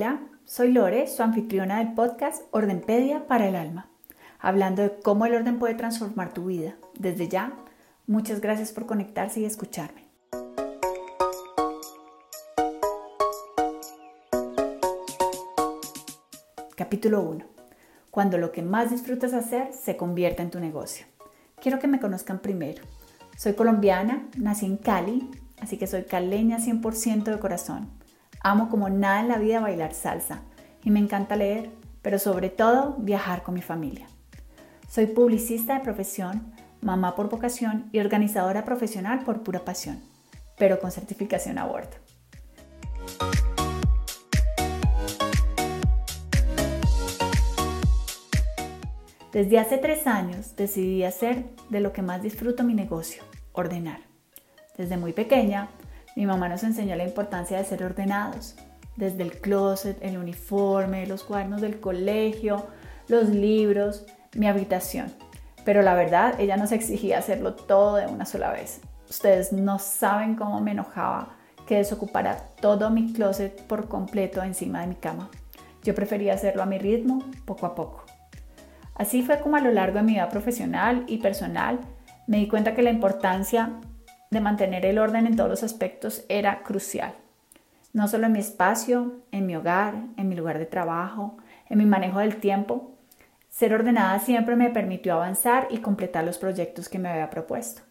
Hola, soy Lore, su anfitriona del podcast Ordenpedia para el Alma, hablando de cómo el orden puede transformar tu vida. Desde ya, muchas gracias por conectarse y escucharme. Capítulo 1. Cuando lo que más disfrutas hacer se convierta en tu negocio. Quiero que me conozcan primero. Soy colombiana, nací en Cali, así que soy caleña 100% de corazón. Amo como nada en la vida bailar salsa y me encanta leer, pero sobre todo viajar con mi familia. Soy publicista de profesión, mamá por vocación y organizadora profesional por pura pasión, pero con certificación a bordo. Desde hace tres años decidí hacer de lo que más disfruto mi negocio, ordenar. Desde muy pequeña mi mamá nos enseñó la importancia de ser ordenados, desde el closet, el uniforme, los cuadernos del colegio, los libros, mi habitación. Pero la verdad, ella nos exigía hacerlo todo de una sola vez. Ustedes no saben cómo me enojaba que desocupara todo mi closet por completo encima de mi cama. Yo prefería hacerlo a mi ritmo, poco a poco. Así fue como a lo largo de mi vida profesional y personal me di cuenta que la importancia de mantener el orden en todos los aspectos era crucial. No solo en mi espacio, en mi hogar, en mi lugar de trabajo, en mi manejo del tiempo. Ser ordenada siempre me permitió avanzar y completar los proyectos que me había propuesto.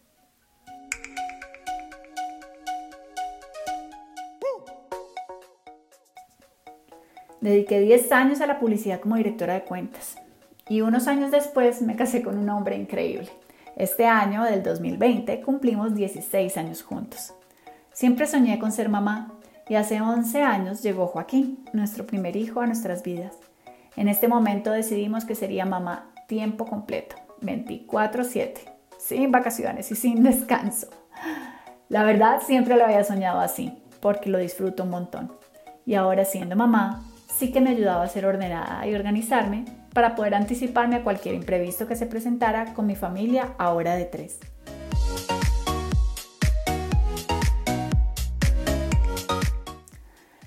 Dediqué 10 años a la publicidad como directora de cuentas y unos años después me casé con un hombre increíble. Este año, del 2020, cumplimos 16 años juntos. Siempre soñé con ser mamá y hace 11 años llegó Joaquín, nuestro primer hijo, a nuestras vidas. En este momento decidimos que sería mamá tiempo completo, 24/7, sin vacaciones y sin descanso. La verdad siempre lo había soñado así, porque lo disfruto un montón. Y ahora siendo mamá, sí que me ayudaba a ser ordenada y organizarme para poder anticiparme a cualquier imprevisto que se presentara con mi familia a hora de tres.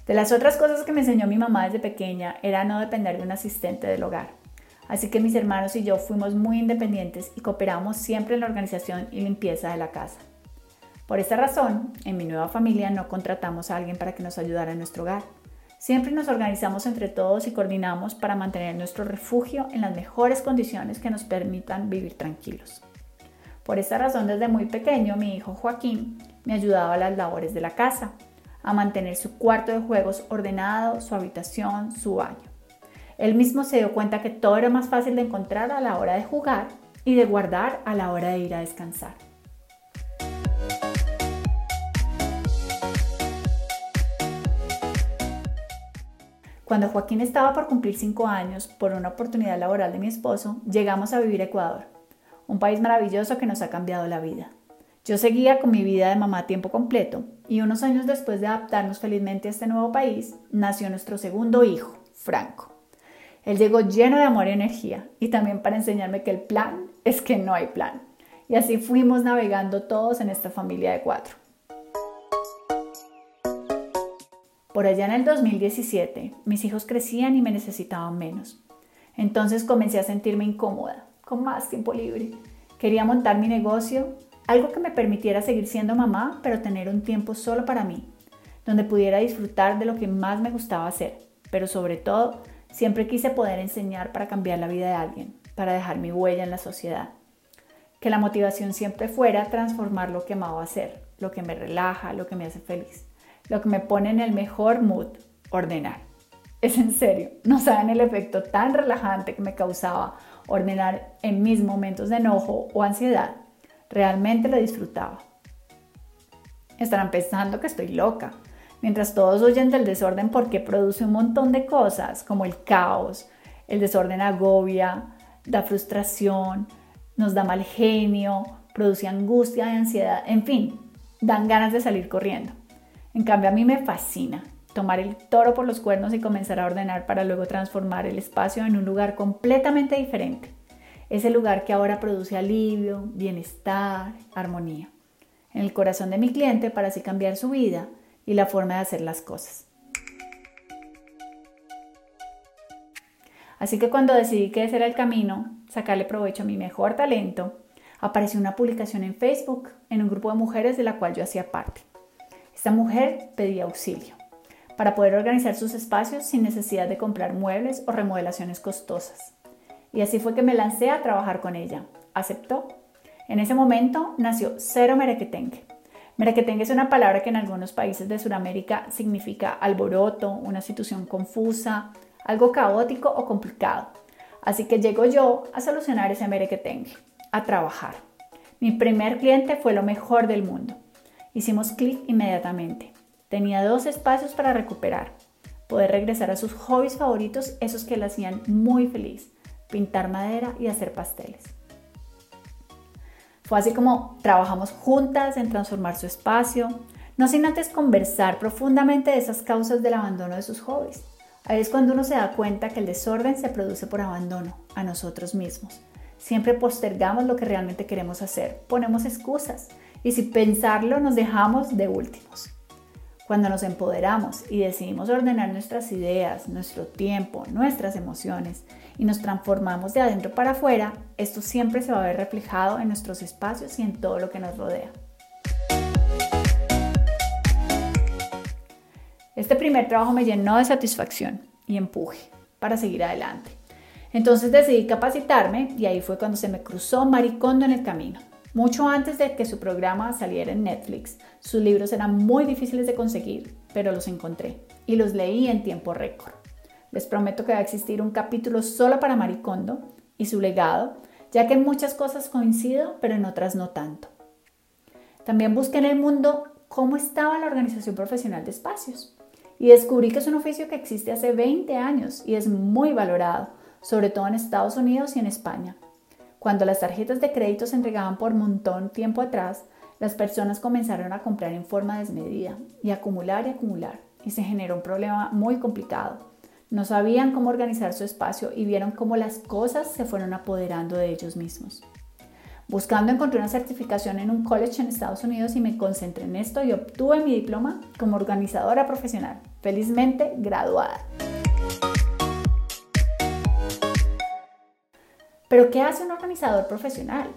De las otras cosas que me enseñó mi mamá desde pequeña era no depender de un asistente del hogar. Así que mis hermanos y yo fuimos muy independientes y cooperamos siempre en la organización y limpieza de la casa. Por esta razón, en mi nueva familia no contratamos a alguien para que nos ayudara en nuestro hogar. Siempre nos organizamos entre todos y coordinamos para mantener nuestro refugio en las mejores condiciones que nos permitan vivir tranquilos. Por esta razón, desde muy pequeño, mi hijo Joaquín me ayudaba a las labores de la casa, a mantener su cuarto de juegos ordenado, su habitación, su baño. Él mismo se dio cuenta que todo era más fácil de encontrar a la hora de jugar y de guardar a la hora de ir a descansar. Cuando Joaquín estaba por cumplir cinco años, por una oportunidad laboral de mi esposo, llegamos a vivir a Ecuador, un país maravilloso que nos ha cambiado la vida. Yo seguía con mi vida de mamá a tiempo completo y unos años después de adaptarnos felizmente a este nuevo país, nació nuestro segundo hijo, Franco. Él llegó lleno de amor y energía y también para enseñarme que el plan es que no hay plan. Y así fuimos navegando todos en esta familia de cuatro. Por allá en el 2017, mis hijos crecían y me necesitaban menos. Entonces comencé a sentirme incómoda, con más tiempo libre. Quería montar mi negocio, algo que me permitiera seguir siendo mamá, pero tener un tiempo solo para mí, donde pudiera disfrutar de lo que más me gustaba hacer. Pero sobre todo, siempre quise poder enseñar para cambiar la vida de alguien, para dejar mi huella en la sociedad. Que la motivación siempre fuera transformar lo que amaba hacer, lo que me relaja, lo que me hace feliz lo que me pone en el mejor mood, ordenar. Es en serio, no saben el efecto tan relajante que me causaba ordenar en mis momentos de enojo o ansiedad. Realmente lo disfrutaba. Estarán pensando que estoy loca, mientras todos oyen del desorden porque produce un montón de cosas como el caos, el desorden agobia, da frustración, nos da mal genio, produce angustia y ansiedad, en fin, dan ganas de salir corriendo. En cambio, a mí me fascina tomar el toro por los cuernos y comenzar a ordenar para luego transformar el espacio en un lugar completamente diferente. Ese lugar que ahora produce alivio, bienestar, armonía. En el corazón de mi cliente para así cambiar su vida y la forma de hacer las cosas. Así que cuando decidí que ese era el camino, sacarle provecho a mi mejor talento, apareció una publicación en Facebook en un grupo de mujeres de la cual yo hacía parte. Esta mujer pedía auxilio para poder organizar sus espacios sin necesidad de comprar muebles o remodelaciones costosas. Y así fue que me lancé a trabajar con ella. Aceptó. En ese momento nació Cero Merequetengue. Merequetengue es una palabra que en algunos países de Sudamérica significa alboroto, una situación confusa, algo caótico o complicado. Así que llego yo a solucionar ese merequetengue, a trabajar. Mi primer cliente fue lo mejor del mundo. Hicimos clic inmediatamente. Tenía dos espacios para recuperar, poder regresar a sus hobbies favoritos, esos que la hacían muy feliz, pintar madera y hacer pasteles. Fue así como trabajamos juntas en transformar su espacio, no sin antes conversar profundamente de esas causas del abandono de sus hobbies. Ahí es cuando uno se da cuenta que el desorden se produce por abandono a nosotros mismos. Siempre postergamos lo que realmente queremos hacer, ponemos excusas y sin pensarlo nos dejamos de últimos. Cuando nos empoderamos y decidimos ordenar nuestras ideas, nuestro tiempo, nuestras emociones y nos transformamos de adentro para afuera, esto siempre se va a ver reflejado en nuestros espacios y en todo lo que nos rodea. Este primer trabajo me llenó de satisfacción y empuje para seguir adelante. Entonces decidí capacitarme y ahí fue cuando se me cruzó Maricondo en el camino. Mucho antes de que su programa saliera en Netflix, sus libros eran muy difíciles de conseguir, pero los encontré y los leí en tiempo récord. Les prometo que va a existir un capítulo solo para Maricondo y su legado, ya que en muchas cosas coincido, pero en otras no tanto. También busqué en el mundo cómo estaba la organización profesional de espacios y descubrí que es un oficio que existe hace 20 años y es muy valorado, sobre todo en Estados Unidos y en España. Cuando las tarjetas de crédito se entregaban por montón tiempo atrás, las personas comenzaron a comprar en forma desmedida y acumular y acumular, y se generó un problema muy complicado. No sabían cómo organizar su espacio y vieron cómo las cosas se fueron apoderando de ellos mismos. Buscando encontré una certificación en un college en Estados Unidos y me concentré en esto y obtuve mi diploma como organizadora profesional, felizmente graduada. Pero ¿qué hace un organizador profesional?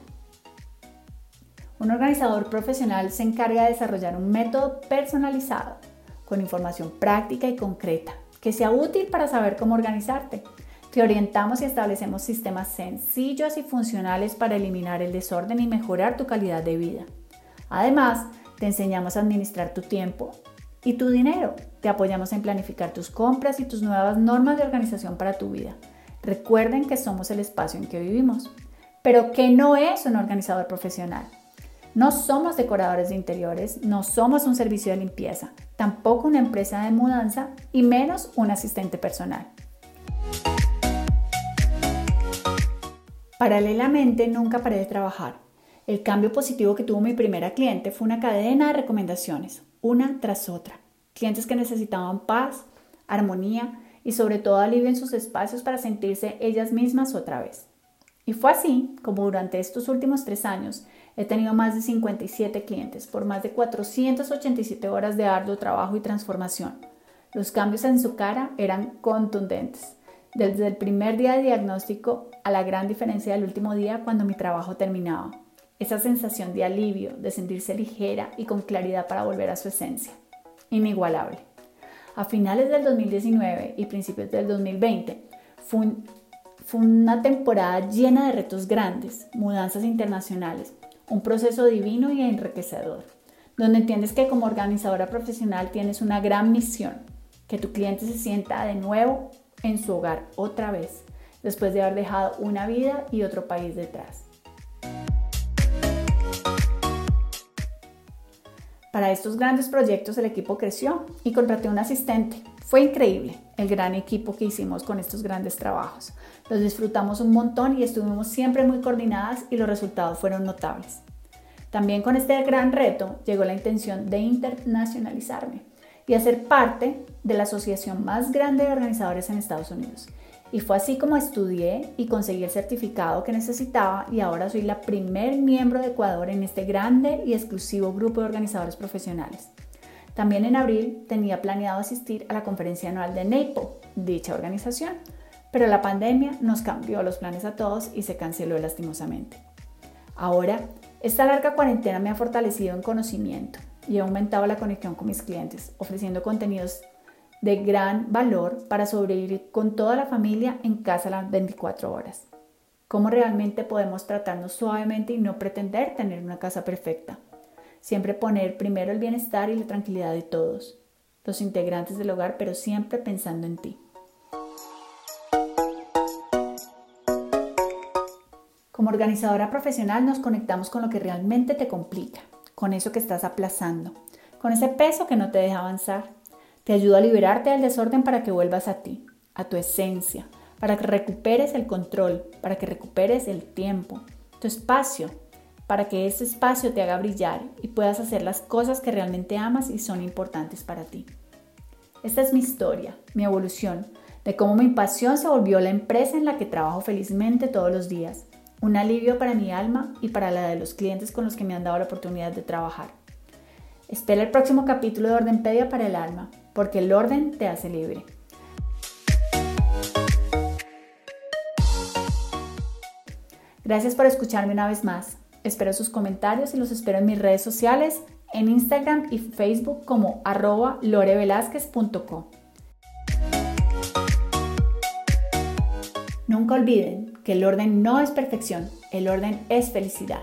Un organizador profesional se encarga de desarrollar un método personalizado, con información práctica y concreta, que sea útil para saber cómo organizarte te orientamos y establecemos sistemas sencillos y funcionales para eliminar el desorden y mejorar tu calidad de vida. Además, te enseñamos a administrar tu tiempo y tu dinero. Te apoyamos en planificar tus compras y tus nuevas normas de organización para tu vida. Recuerden que somos el espacio en que vivimos, pero que no es un organizador profesional. No somos decoradores de interiores, no somos un servicio de limpieza, tampoco una empresa de mudanza y menos un asistente personal. Paralelamente, nunca paré de trabajar. El cambio positivo que tuvo mi primera cliente fue una cadena de recomendaciones, una tras otra. Clientes que necesitaban paz, armonía y sobre todo alivio en sus espacios para sentirse ellas mismas otra vez. Y fue así como durante estos últimos tres años he tenido más de 57 clientes por más de 487 horas de arduo trabajo y transformación. Los cambios en su cara eran contundentes. Desde el primer día de diagnóstico a la gran diferencia del último día cuando mi trabajo terminaba. Esa sensación de alivio, de sentirse ligera y con claridad para volver a su esencia. Inigualable. A finales del 2019 y principios del 2020 fue, fue una temporada llena de retos grandes, mudanzas internacionales, un proceso divino y enriquecedor, donde entiendes que como organizadora profesional tienes una gran misión, que tu cliente se sienta de nuevo en su hogar otra vez después de haber dejado una vida y otro país detrás. Para estos grandes proyectos el equipo creció y contraté un asistente. Fue increíble el gran equipo que hicimos con estos grandes trabajos. Los disfrutamos un montón y estuvimos siempre muy coordinadas y los resultados fueron notables. También con este gran reto llegó la intención de internacionalizarme y hacer parte de la asociación más grande de organizadores en Estados Unidos y fue así como estudié y conseguí el certificado que necesitaba y ahora soy la primer miembro de Ecuador en este grande y exclusivo grupo de organizadores profesionales. También en abril tenía planeado asistir a la conferencia anual de NAPO, dicha organización, pero la pandemia nos cambió los planes a todos y se canceló lastimosamente. Ahora, esta larga cuarentena me ha fortalecido en conocimiento y he aumentado la conexión con mis clientes, ofreciendo contenidos de gran valor para sobrevivir con toda la familia en casa las 24 horas. Cómo realmente podemos tratarnos suavemente y no pretender tener una casa perfecta. Siempre poner primero el bienestar y la tranquilidad de todos, los integrantes del hogar, pero siempre pensando en ti. Como organizadora profesional nos conectamos con lo que realmente te complica, con eso que estás aplazando, con ese peso que no te deja avanzar. Te ayudo a liberarte del desorden para que vuelvas a ti, a tu esencia, para que recuperes el control, para que recuperes el tiempo, tu espacio, para que ese espacio te haga brillar y puedas hacer las cosas que realmente amas y son importantes para ti. Esta es mi historia, mi evolución, de cómo mi pasión se volvió la empresa en la que trabajo felizmente todos los días un alivio para mi alma y para la de los clientes con los que me han dado la oportunidad de trabajar. Espera el próximo capítulo de Ordenpedia para el alma, porque el orden te hace libre. Gracias por escucharme una vez más. Espero sus comentarios y los espero en mis redes sociales, en Instagram y Facebook como arroba. Nunca olviden que el orden no es perfección, el orden es felicidad.